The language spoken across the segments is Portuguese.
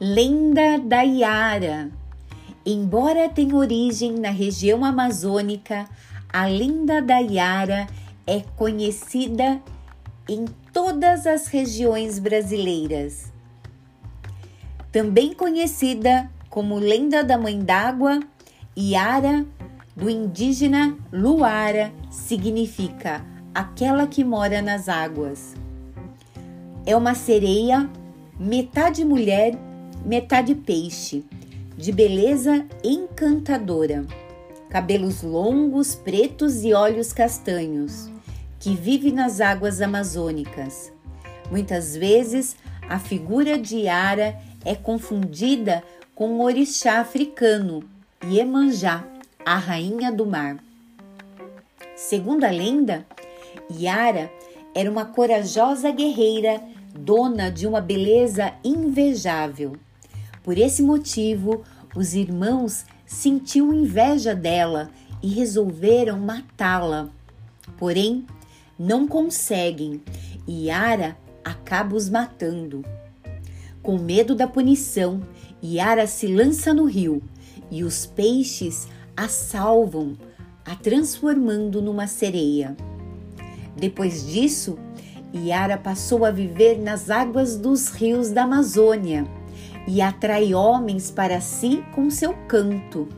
Lenda da Iara. Embora tenha origem na região amazônica, a lenda da Iara é conhecida em todas as regiões brasileiras. Também conhecida como lenda da Mãe d'Água, Iara, do indígena Luara, significa aquela que mora nas águas. É uma sereia, metade mulher metade peixe, de beleza encantadora, cabelos longos, pretos e olhos castanhos, que vive nas águas amazônicas. Muitas vezes a figura de Yara é confundida com o orixá africano Iemanjá, a rainha do mar. Segundo a lenda, Yara era uma corajosa guerreira, dona de uma beleza invejável. Por esse motivo, os irmãos sentiam inveja dela e resolveram matá-la. Porém, não conseguem e Yara acaba os matando. Com medo da punição, Yara se lança no rio e os peixes a salvam, a transformando numa sereia. Depois disso, Yara passou a viver nas águas dos rios da Amazônia e atrai homens para si com seu canto.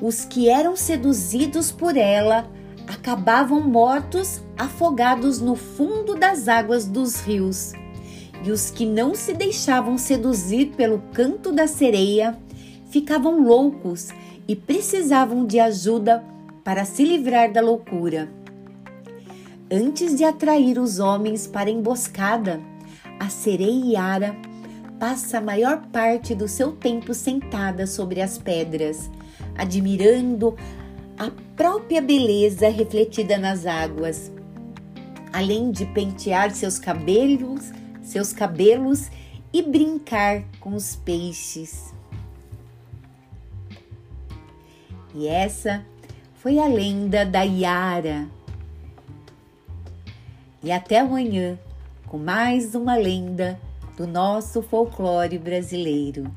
Os que eram seduzidos por ela acabavam mortos, afogados no fundo das águas dos rios. E os que não se deixavam seduzir pelo canto da sereia ficavam loucos e precisavam de ajuda para se livrar da loucura. Antes de atrair os homens para a emboscada, a sereia Yara passa a maior parte do seu tempo sentada sobre as pedras, admirando a própria beleza refletida nas águas, além de pentear seus cabelos, seus cabelos e brincar com os peixes. E essa foi a lenda da Yara. E até amanhã com mais uma lenda do nosso folclore brasileiro.